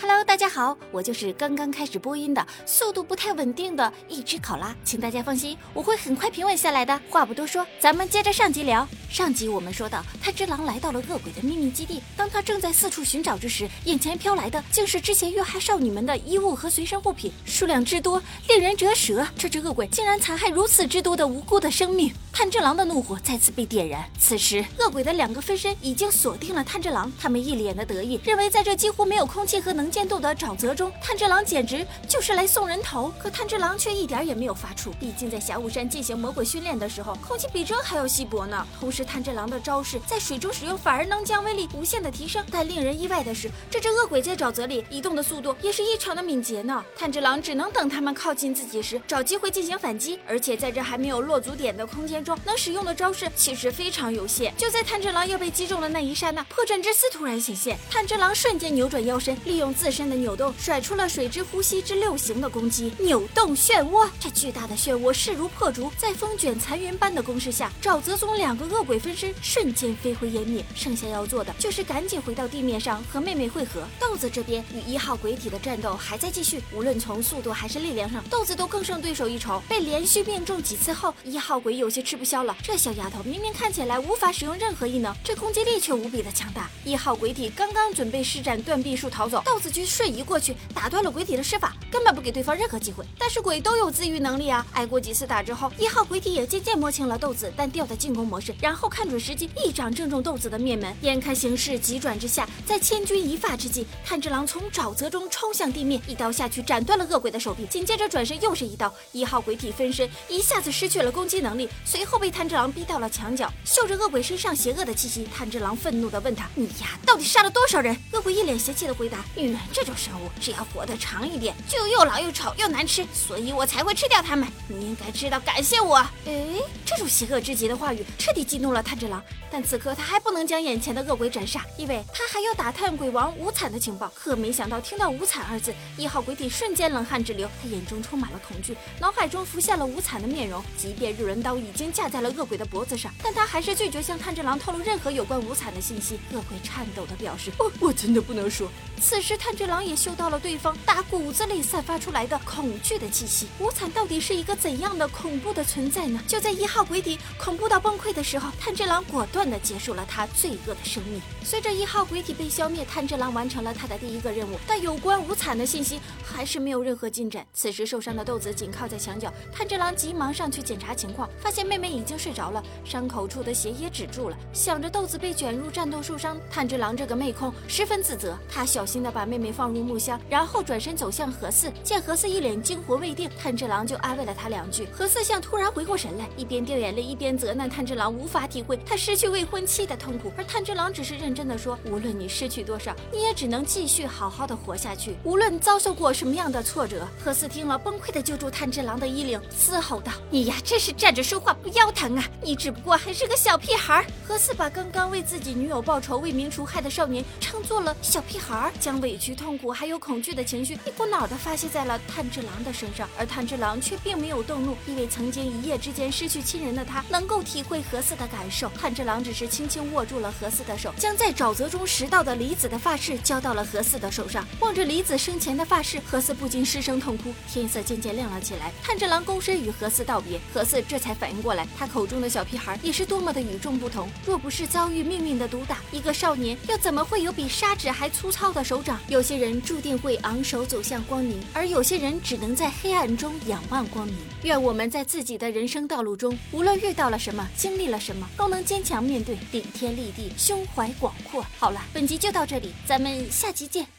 Hello，大家好，我就是刚刚开始播音的，速度不太稳定的一只考拉，请大家放心，我会很快平稳下来的。话不多说，咱们接着上集聊。上集我们说到，炭治郎来到了恶鬼的秘密基地，当他正在四处寻找之时，眼前飘来的竟是之前遇害少女们的衣物和随身物品，数量之多，令人折舌。这只恶鬼竟然残害如此之多的无辜的生命，炭治郎的怒火再次被点燃。此时，恶鬼的两个分身已经锁定了炭治郎，他们一脸的得意，认为在这几乎没有空气和能。见度的沼泽中，炭治郎简直就是来送人头。可炭治郎却一点也没有发怵，毕竟在霞雾山进行魔鬼训练的时候，空气比这还要稀薄呢。同时，炭治郎的招式在水中使用，反而能将威力无限的提升。但令人意外的是，这只恶鬼在沼泽里移动的速度也是异常的敏捷呢。炭治郎只能等他们靠近自己时，找机会进行反击。而且在这还没有落足点的空间中，能使用的招式其实非常有限。就在炭治郎要被击中的那一刹那，破阵之丝突然显现，炭治郎瞬间扭转腰身，利用。自身的扭动甩出了水之呼吸之六形的攻击，扭动漩涡。这巨大的漩涡势如破竹，在风卷残云般的攻势下，沼泽中两个恶鬼分身瞬间飞灰烟灭。剩下要做的就是赶紧回到地面上和妹妹会合。豆子这边与一号鬼体的战斗还在继续，无论从速度还是力量上，豆子都更胜对手一筹。被连续命中几次后，一号鬼有些吃不消了。这小丫头明明看起来无法使用任何异能，这攻击力却无比的强大。一号鬼体刚刚准备施展断臂术逃走，豆子。就瞬移过去，打断了鬼体的施法，根本不给对方任何机会。但是鬼都有自愈能力啊！挨过几次打之后，一号鬼体也渐渐摸清了豆子单调的进攻模式，然后看准时机，一掌正中豆子的面门。眼看形势急转之下，在千钧一发之际，炭治郎从沼泽中冲向地面，一刀下去斩断了恶鬼的手臂，紧接着转身又是一刀，一号鬼体分身一下子失去了攻击能力，随后被炭治郎逼到了墙角，嗅着恶鬼身上邪恶的气息，炭治郎愤怒地问他：“你呀，到底杀了多少人？” 恶鬼一脸邪气的回答：“女人。”这种生物只要活得长一点，就又老又丑又难吃，所以我才会吃掉它们。你应该知道感谢我。哎，这种邪恶至极的话语彻底激怒了炭治郎，但此刻他还不能将眼前的恶鬼斩杀，因为他还要打探鬼王无惨的情报。可没想到听到无惨二字，一号鬼体瞬间冷汗直流，他眼中充满了恐惧，脑海中浮现了无惨的面容。即便日轮刀已经架在了恶鬼的脖子上，但他还是拒绝向炭治郎透露任何有关无惨的信息。恶鬼颤抖的表示：“我我真的不能说。”此时，炭治郎也嗅到了对方打骨子里散发出来的恐惧的气息。无惨到底是一个怎样的恐怖的存在呢？就在一号鬼体恐怖到崩溃的时候，炭治郎果断地结束了他罪恶的生命。随着一号鬼体被消灭，炭治郎完成了他的第一个任务，但有关无惨的信息还是没有任何进展。此时，受伤的豆子紧靠在墙角，炭治郎急忙上去检查情况，发现妹妹已经睡着了，伤口处的血也止住了。想着豆子被卷入战斗受伤，炭治郎这个妹控十分自责，他小。心的把妹妹放入木箱，然后转身走向何四。见何四一脸惊魂未定，炭治郎就安慰了他两句。何四像突然回过神来，一边掉眼泪，一边责难炭治郎无法体会他失去未婚妻的痛苦。而炭治郎只是认真的说：“无论你失去多少，你也只能继续好好的活下去。无论遭受过什么样的挫折。”何四听了，崩溃的揪住炭治郎的衣领，嘶吼道：“你呀，真是站着说话不腰疼啊！你只不过还是个小屁孩。”何四把刚刚为自己女友报仇、为民除害的少年称作了小屁孩。将委屈、痛苦还有恐惧的情绪一股脑的发泄在了炭治郎的身上，而炭治郎却并没有动怒，因为曾经一夜之间失去亲人的他能够体会何四的感受。炭治郎只是轻轻握住了何四的手，将在沼泽中拾到的离子的发饰交到了何四的手上。望着离子生前的发饰，何四不禁失声痛哭。天色渐渐亮了起来，炭治郎躬身与何四道别，何四这才反应过来，他口中的小屁孩也是多么的与众不同。若不是遭遇命运的毒打，一个少年又怎么会有比杀纸还粗糙的手掌？有些人注定会昂首走向光明，而有些人只能在黑暗中仰望光明。愿我们在自己的人生道路中，无论遇到了什么，经历了什么，都能坚强面对，顶天立地，胸怀广阔。好了，本集就到这里，咱们下集见。